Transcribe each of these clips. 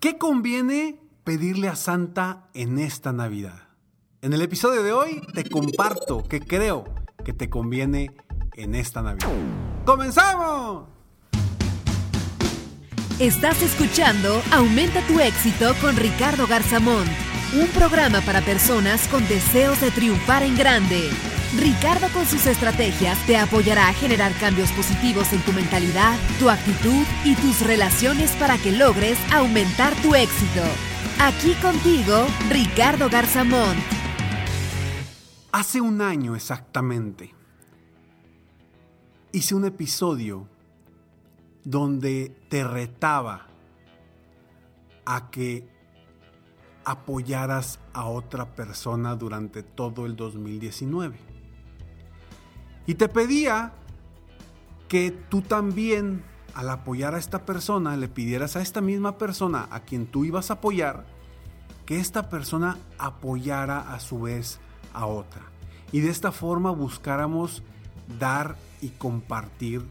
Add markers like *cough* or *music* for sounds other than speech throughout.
¿Qué conviene pedirle a Santa en esta Navidad? En el episodio de hoy te comparto que creo que te conviene en esta Navidad. ¡Comenzamos! Estás escuchando Aumenta tu éxito con Ricardo Garzamón, un programa para personas con deseos de triunfar en grande. Ricardo con sus estrategias te apoyará a generar cambios positivos en tu mentalidad, tu actitud y tus relaciones para que logres aumentar tu éxito. Aquí contigo, Ricardo Garzamón. Hace un año exactamente, hice un episodio donde te retaba a que apoyaras a otra persona durante todo el 2019. Y te pedía que tú también, al apoyar a esta persona, le pidieras a esta misma persona a quien tú ibas a apoyar, que esta persona apoyara a su vez a otra. Y de esta forma buscáramos dar y compartir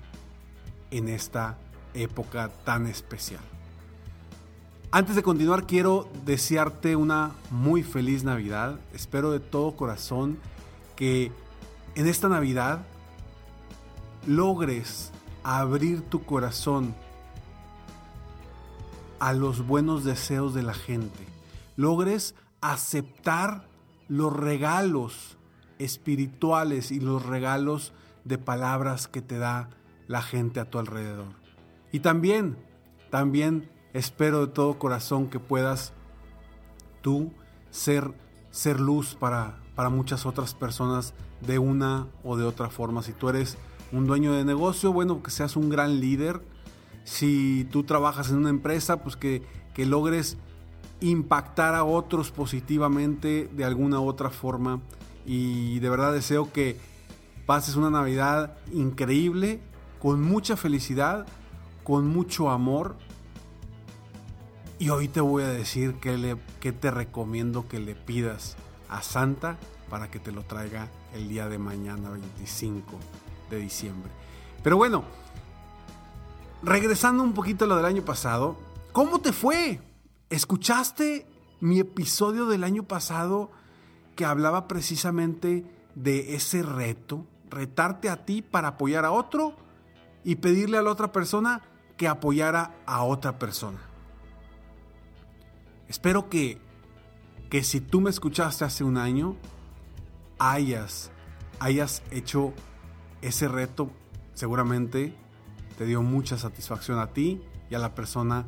en esta época tan especial. Antes de continuar quiero desearte una muy feliz Navidad. Espero de todo corazón que en esta Navidad logres abrir tu corazón a los buenos deseos de la gente. Logres aceptar los regalos espirituales y los regalos de palabras que te da la gente a tu alrededor. Y también, también espero de todo corazón que puedas tú ser, ser luz para, para muchas otras personas de una o de otra forma. Si tú eres un dueño de negocio, bueno, que seas un gran líder. Si tú trabajas en una empresa, pues que, que logres impactar a otros positivamente de alguna u otra forma. Y de verdad deseo que pases una Navidad increíble, con mucha felicidad, con mucho amor. Y hoy te voy a decir que, le, que te recomiendo que le pidas a Santa para que te lo traiga el día de mañana 25 de diciembre. Pero bueno, regresando un poquito a lo del año pasado, ¿cómo te fue? ¿Escuchaste mi episodio del año pasado que hablaba precisamente de ese reto? Retarte a ti para apoyar a otro y pedirle a la otra persona que apoyara a otra persona. Espero que, que si tú me escuchaste hace un año, hayas, hayas hecho ese reto, seguramente te dio mucha satisfacción a ti y a la persona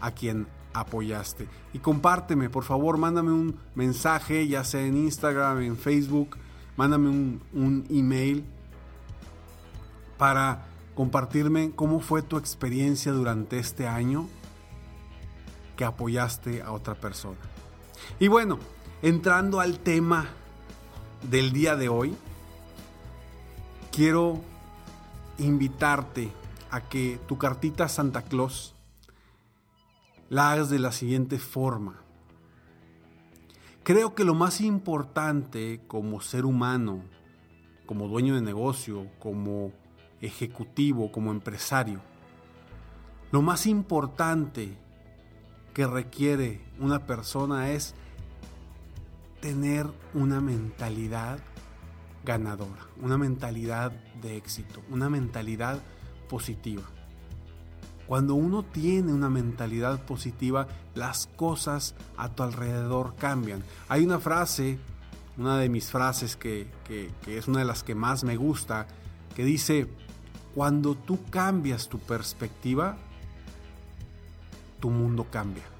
a quien apoyaste. Y compárteme, por favor, mándame un mensaje, ya sea en Instagram, en Facebook, mándame un, un email para compartirme cómo fue tu experiencia durante este año que apoyaste a otra persona. Y bueno, entrando al tema del día de hoy, quiero invitarte a que tu cartita Santa Claus la hagas de la siguiente forma. Creo que lo más importante como ser humano, como dueño de negocio, como ejecutivo, como empresario, lo más importante que requiere una persona es tener una mentalidad ganadora, una mentalidad de éxito, una mentalidad positiva. Cuando uno tiene una mentalidad positiva, las cosas a tu alrededor cambian. Hay una frase, una de mis frases que, es una de las que más me gusta, que dice, cuando tú cambias tu perspectiva, tu mundo cambia.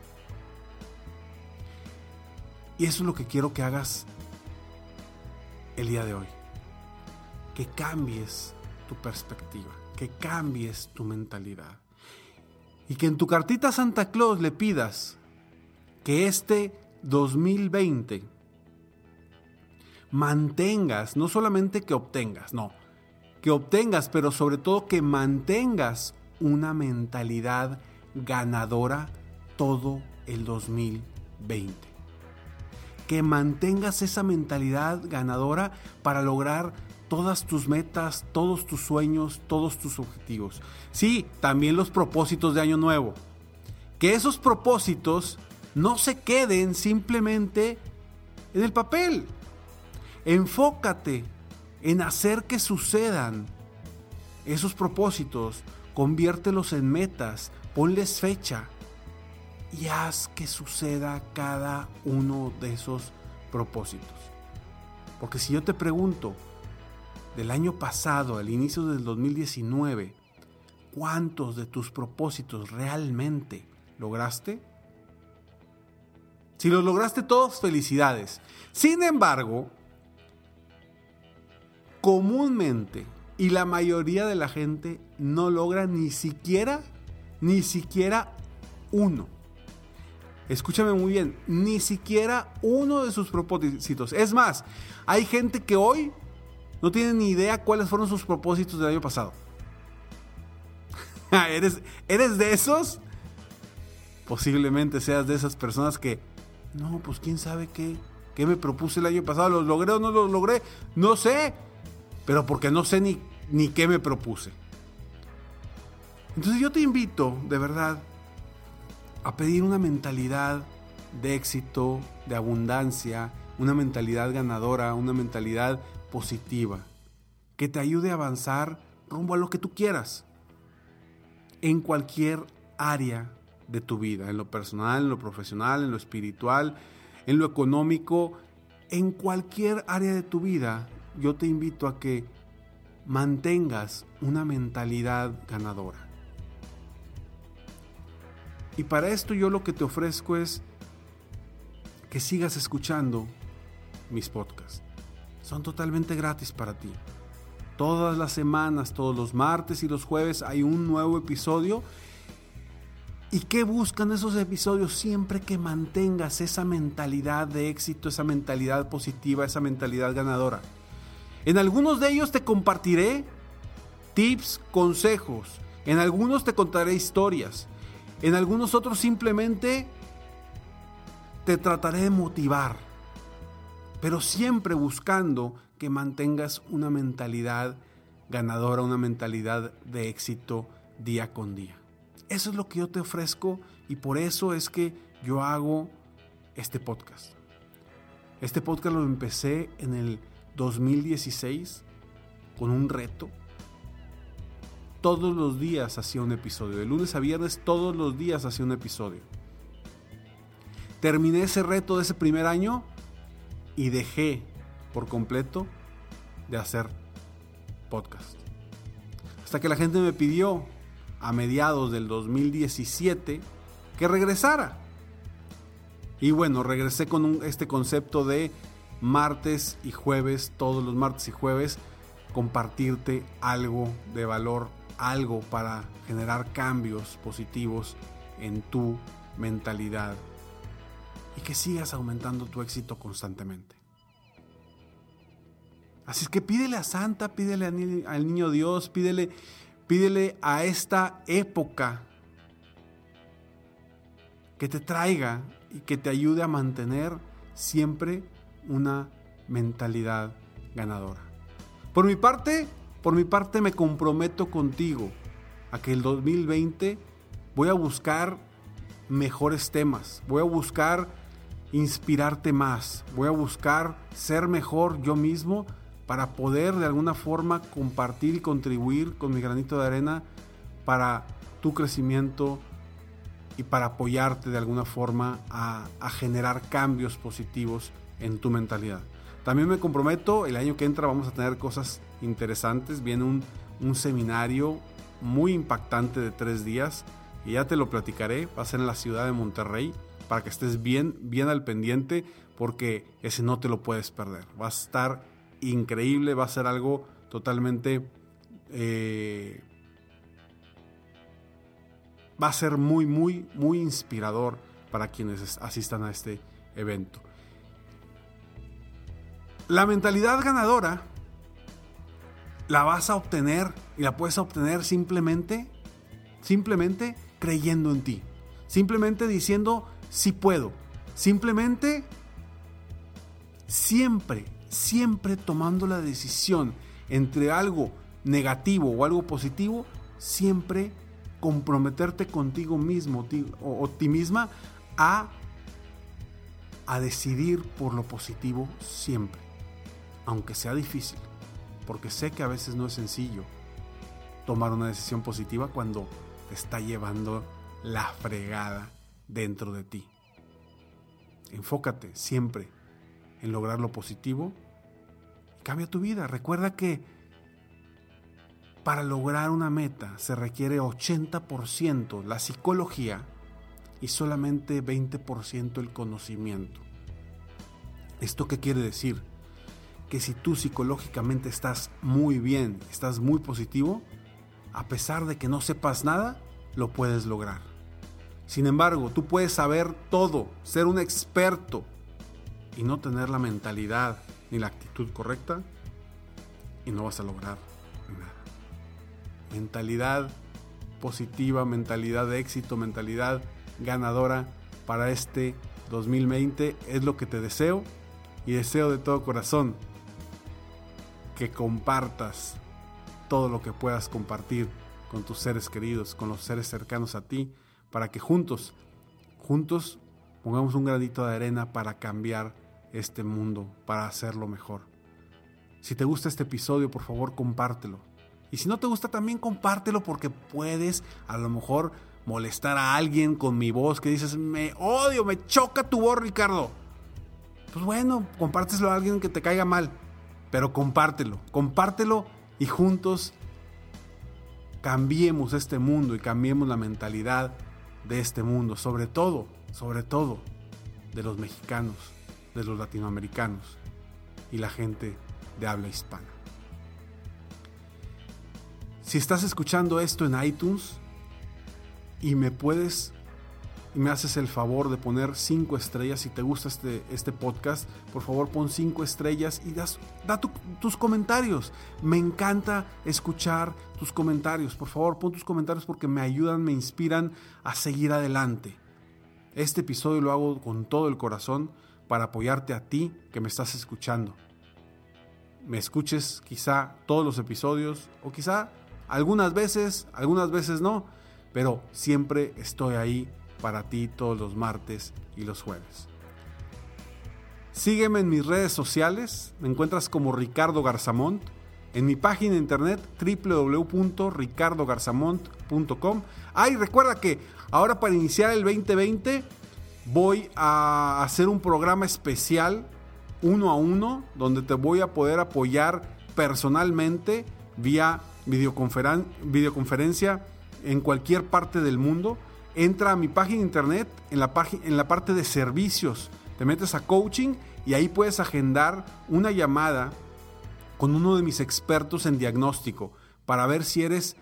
Y eso es lo que quiero que hagas el día de hoy. Que cambies tu perspectiva, que cambies tu mentalidad y que en tu cartita Santa Claus le pidas que este 2020 mantengas, no solamente que obtengas, no, que obtengas, pero sobre todo que mantengas una mentalidad ganadora todo el 2020. Que mantengas esa mentalidad ganadora para lograr todas tus metas, todos tus sueños, todos tus objetivos. Sí, también los propósitos de año nuevo. Que esos propósitos no se queden simplemente en el papel. Enfócate en hacer que sucedan esos propósitos, conviértelos en metas, ponles fecha y haz que suceda cada uno de esos propósitos. Porque si yo te pregunto, del año pasado, al inicio del 2019, ¿cuántos de tus propósitos realmente lograste? Si los lograste todos, felicidades. Sin embargo, comúnmente y la mayoría de la gente no logra ni siquiera, ni siquiera uno. Escúchame muy bien, ni siquiera uno de sus propósitos. Es más, hay gente que hoy no tienen ni idea cuáles fueron sus propósitos del año pasado. *laughs* ¿Eres, ¿Eres de esos? Posiblemente seas de esas personas que, no, pues quién sabe qué, qué me propuse el año pasado, ¿los logré o no los logré? No sé, pero porque no sé ni, ni qué me propuse. Entonces yo te invito, de verdad, a pedir una mentalidad de éxito, de abundancia, una mentalidad ganadora, una mentalidad positiva, que te ayude a avanzar rumbo a lo que tú quieras, en cualquier área de tu vida, en lo personal, en lo profesional, en lo espiritual, en lo económico, en cualquier área de tu vida, yo te invito a que mantengas una mentalidad ganadora. Y para esto yo lo que te ofrezco es que sigas escuchando mis podcasts son totalmente gratis para ti. Todas las semanas, todos los martes y los jueves hay un nuevo episodio. ¿Y qué buscan esos episodios? Siempre que mantengas esa mentalidad de éxito, esa mentalidad positiva, esa mentalidad ganadora. En algunos de ellos te compartiré tips, consejos. En algunos te contaré historias. En algunos otros simplemente te trataré de motivar pero siempre buscando que mantengas una mentalidad ganadora, una mentalidad de éxito día con día. Eso es lo que yo te ofrezco y por eso es que yo hago este podcast. Este podcast lo empecé en el 2016 con un reto. Todos los días hacía un episodio. De lunes a viernes todos los días hacía un episodio. Terminé ese reto de ese primer año y dejé por completo de hacer podcast. Hasta que la gente me pidió a mediados del 2017 que regresara. Y bueno, regresé con este concepto de martes y jueves, todos los martes y jueves, compartirte algo de valor, algo para generar cambios positivos en tu mentalidad y que sigas aumentando tu éxito constantemente. Así es que pídele a Santa, pídele al niño Dios, pídele, pídele a esta época que te traiga y que te ayude a mantener siempre una mentalidad ganadora. Por mi parte, por mi parte me comprometo contigo a que el 2020 voy a buscar mejores temas, voy a buscar inspirarte más, voy a buscar ser mejor yo mismo para poder de alguna forma compartir y contribuir con mi granito de arena para tu crecimiento y para apoyarte de alguna forma a, generar cambios positivos en tu mentalidad. También me comprometo, el año que entra vamos a tener cosas interesantes. Viene un, un seminario muy impactante de tres días y ya te lo platicaré. Va a ser en la ciudad de Monterrey para que estés bien, bien al pendiente porque ese no te lo puedes perder. Va a estar increíble, va a ser algo totalmente... Eh, va a ser muy, muy, muy inspirador para quienes asistan a este evento. La mentalidad ganadora la vas a obtener y la puedes obtener simplemente, simplemente creyendo en ti. Simplemente diciendo, sí puedo. Simplemente, siempre, siempre tomando la decisión entre algo negativo o algo positivo, siempre comprometerte contigo mismo o, ti misma a, a decidir por lo positivo siempre aunque sea difícil, porque sé que a veces no es sencillo tomar una decisión positiva cuando te está llevando la fregada dentro de ti. Enfócate siempre en lograr lo positivo y cambia tu vida. Recuerda que para lograr una meta se requiere 80% la psicología y solamente 20% el conocimiento. ¿Esto qué quiere decir? Que si tú psicológicamente estás muy bien, estás muy positivo, a pesar de que no sepas nada, lo puedes lograr. Sin embargo, tú puedes saber todo, ser un experto y no tener la mentalidad ni la actitud correcta y no vas a lograr nada. Mentalidad positiva, mentalidad de éxito, mentalidad ganadora para este 2020 es lo que te deseo y deseo de todo corazón que compartas todo lo que puedas compartir con tus seres queridos, con los seres cercanos a ti, para que juntos, juntos pongamos un granito de arena para cambiar este mundo, para hacerlo mejor. Si te gusta este episodio, por favor, compártelo. Y si no te gusta, también compártelo porque puedes a lo mejor molestar a alguien con mi voz que dices, me odio, me choca tu voz, Ricardo. Pues bueno, compárteselo a alguien que te caiga mal pero compártelo, compártelo y juntos cambiemos este mundo y cambiemos la mentalidad de este mundo, sobre todo, sobre todo de los mexicanos, de los latinoamericanos y la gente de habla hispana. Si estás escuchando esto en iTunes y me puedes y me haces el favor de poner cinco estrellas. Si te gusta este, este podcast, por favor pon cinco estrellas y das, da tus comentarios. Me encanta escuchar tus comentarios. Por favor, pon tus comentarios porque me ayudan, me inspiran a seguir adelante. Este episodio lo hago con todo el corazón para apoyarte a ti que me estás escuchando. Me escuches quizá todos los episodios o quizá algunas veces, algunas veces no, pero siempre estoy ahí para ti todos los martes y los jueves. Sígueme en mis redes sociales, me encuentras como Ricardo Garzamont, en mi página de internet www.ricardogarzamont.com. Ah, y recuerda que ahora para iniciar el 2020 voy a hacer un programa especial uno a uno donde te voy a poder apoyar personalmente vía videoconferencia en cualquier parte del mundo entra a mi página de internet en la, parte de servicios. Te metes a coaching y ahí puedes agendar una llamada con uno de mis expertos en diagnóstico para ver si eres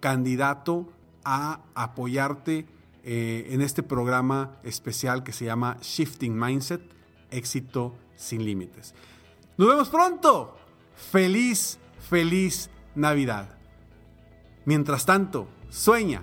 candidato a apoyarte eh, en este programa especial que se llama Shifting Mindset, éxito sin límites. Nos vemos pronto. Feliz, feliz Navidad. Mientras tanto, sueña,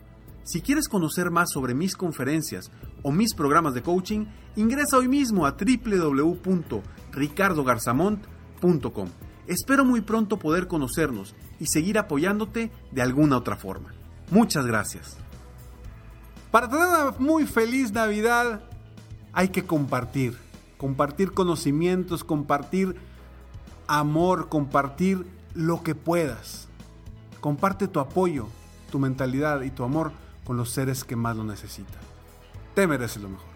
Si quieres conocer más sobre mis conferencias o mis programas de coaching, ingresa hoy mismo a www.ricardogarzamont.com. Espero muy pronto poder conocernos y seguir apoyándote de alguna otra forma. Muchas gracias. Para tener una muy feliz Navidad hay que compartir, compartir conocimientos, compartir amor, compartir lo que puedas. Comparte tu apoyo, tu mentalidad y tu amor con los seres que más lo necesitan. Te mereces lo mejor.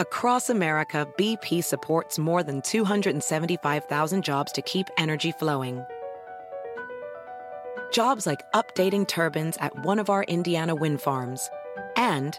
Across America, BP supports more than 275,000 jobs to keep energy flowing. Jobs like updating turbines at one of our Indiana wind farms and